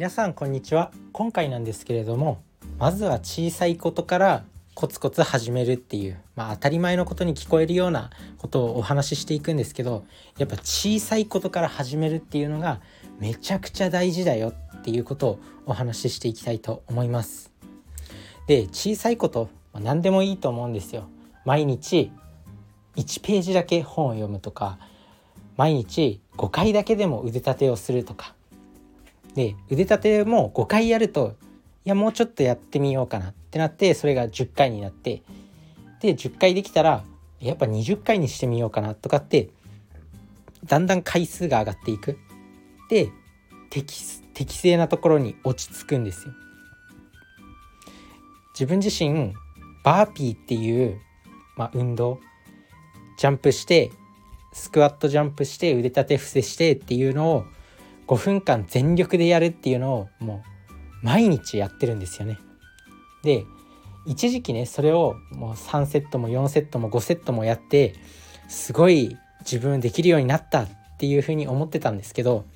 皆さんこんにちは。今回なんですけれどもまずは小さいことからコツコツ始めるっていう、まあ、当たり前のことに聞こえるようなことをお話ししていくんですけどやっぱ小さいことから始めるっていうのがめちゃくちゃ大事だよっていうことをお話ししていきたいと思います。で小さいこと、何でもいいと思うんですよ。毎日1ページだけ本を読むとか毎日5回だけでも腕立てをするとかで腕立ても5回やるといやもうちょっとやってみようかなってなってそれが10回になってで10回できたらやっぱ20回にしてみようかなとかってだんだん回数が上がっていくで適適正なところに落ち着くんですよ。自分自身バーピーっていう、まあ、運動ジャンプしてスクワットジャンプして腕立て伏せしてっていうのを5分間全力でやるっていうのをもう毎日やってるんですよね。で一時期ねそれをもう3セットも4セットも5セットもやってすごい自分できるようになったっていうふうに思ってたんですけど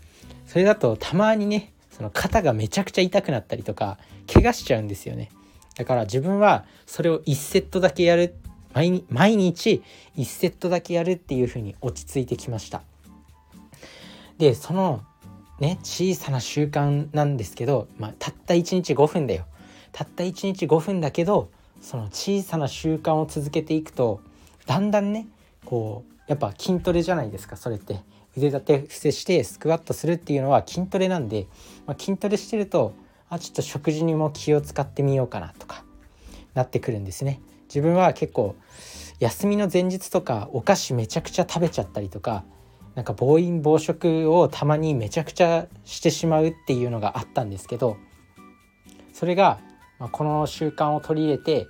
それだとたまにねその肩がめちゃくちゃ痛くなったりとか怪我しちゃうんですよねだから自分はそれを1セットだけやる毎毎日1セットだけやるっていうふうに落ち着いてきましたでそのね小さな習慣なんですけど、まあ、たった1日5分だよたった1日5分だけどその小さな習慣を続けていくとだんだんねこうやっぱ筋トレじゃないですかそれって腕立て伏せしてスクワットするっていうのは筋トレなんで、まあ、筋トレしてるとあちょっと食事にも気を使ってみようかなとかなってくるんですね。自分は結構休みの前日とかお菓子めちゃくちゃ食べちゃったりとかなんか暴飲暴食をたまにめちゃくちゃしてしまうっていうのがあったんですけどそれが、まあ、この習慣を取り入れて、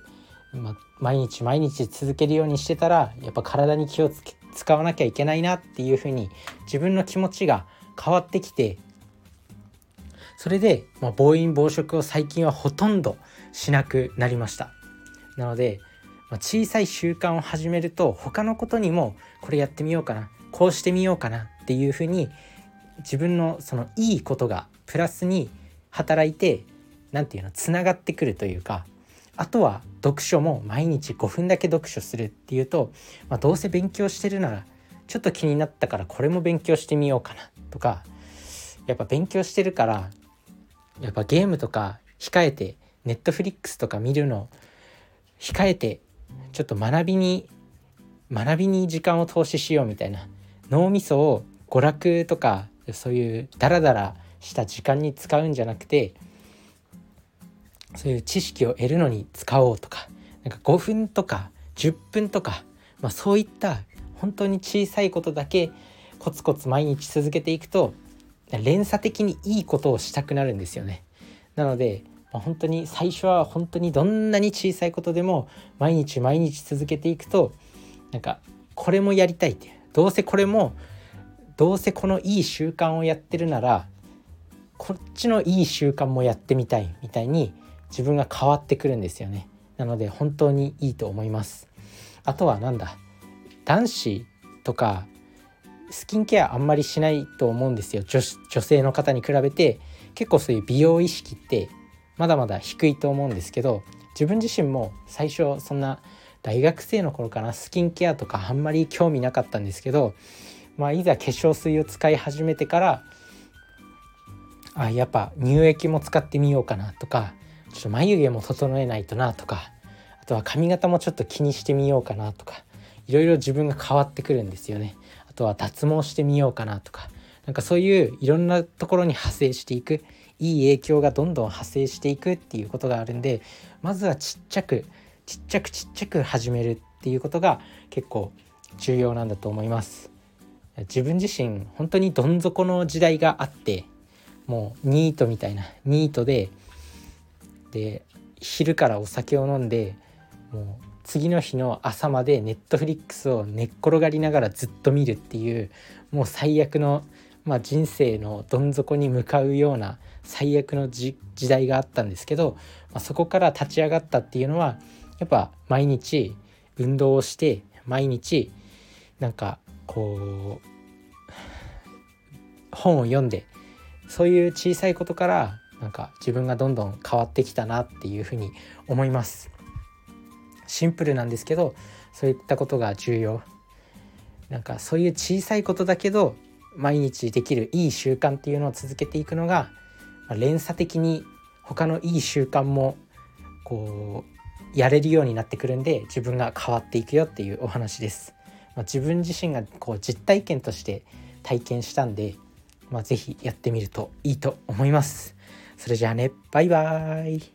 まあ、毎日毎日続けるようにしてたらやっぱ体に気を使わなきゃいけないなっていうふうに自分の気持ちが変わってきてそれで、まあ、暴飲暴食を最近はほとんどしなくなりました。なので、まあ、小さい習慣を始めると他のことにもこれやってみようかな。こうしてみようかなっていうふうに自分のそのいいことがプラスに働いて何て言うのつながってくるというかあとは読書も毎日5分だけ読書するっていうと、まあ、どうせ勉強してるならちょっと気になったからこれも勉強してみようかなとかやっぱ勉強してるからやっぱゲームとか控えてネットフリックスとか見るの控えてちょっと学びに学びに時間を投資しようみたいな脳みそを娯楽とかそういうダラダラした時間に使うんじゃなくてそういう知識を得るのに使おうとかなんか5分とか10分とか、まあ、そういった本当に小さいことだけコツコツ毎日続けていくと連鎖的にいいことをしたくなるんですよね。なので、本当に最初は本当にどんなに小さいことでも毎日毎日続けていくとなんかこれもやりたいってどうせこれもどうせこのいい習慣をやってるならこっちのいい習慣もやってみたいみたいに自分が変わってくるんですよね。なので本当にいいと思います。あとはなんだ男子とかスキンケアあんまりしないと思うんですよ。女女性の方に比べて結構そういう美容意識ってまだまだ低いと思うんですけど自分自身も最初そんな大学生の頃かなスキンケアとかあんまり興味なかったんですけど、まあ、いざ化粧水を使い始めてからあやっぱ乳液も使ってみようかなとかちょっと眉毛も整えないとなとかあとは髪型もちょっと気にしてみようかなとかいろいろ自分が変わってくるんですよね。あとは脱毛してみようかなとかなんかそういういろんなところに派生していくいい影響がどんどん派生していくっていうことがあるんでまずはちっちゃくちっちゃくちっちゃく始めるっていうことが結構重要なんだと思います。自分自身本当にどん底の時代があってもうニートみたいなニートでで昼からお酒を飲んでもう次の日の朝までネットフリックスを寝っ転がりながらずっと見るっていうもう最悪の、まあ、人生のどん底に向かうような最悪の時代があったんですけど、まあ、そこから立ち上がったっていうのはやっぱ毎日運動をして毎日なんかこう本を読んでそういう小さいことからなんか自分がどんどん変わってきたなっていうふうに思います。シンプルなんですけどそういったことが重要。なんかそういう小さいことだけど毎日できるいい習慣っていうのを続けていくのが、連鎖的に他のいい習慣もこうやれるようになってくるんで自分が変わっていくよっていうお話です。まあ、自分自身がこう実体験として体験したんで、まあ、是非やってみるといいと思います。それじゃあねバイバーイ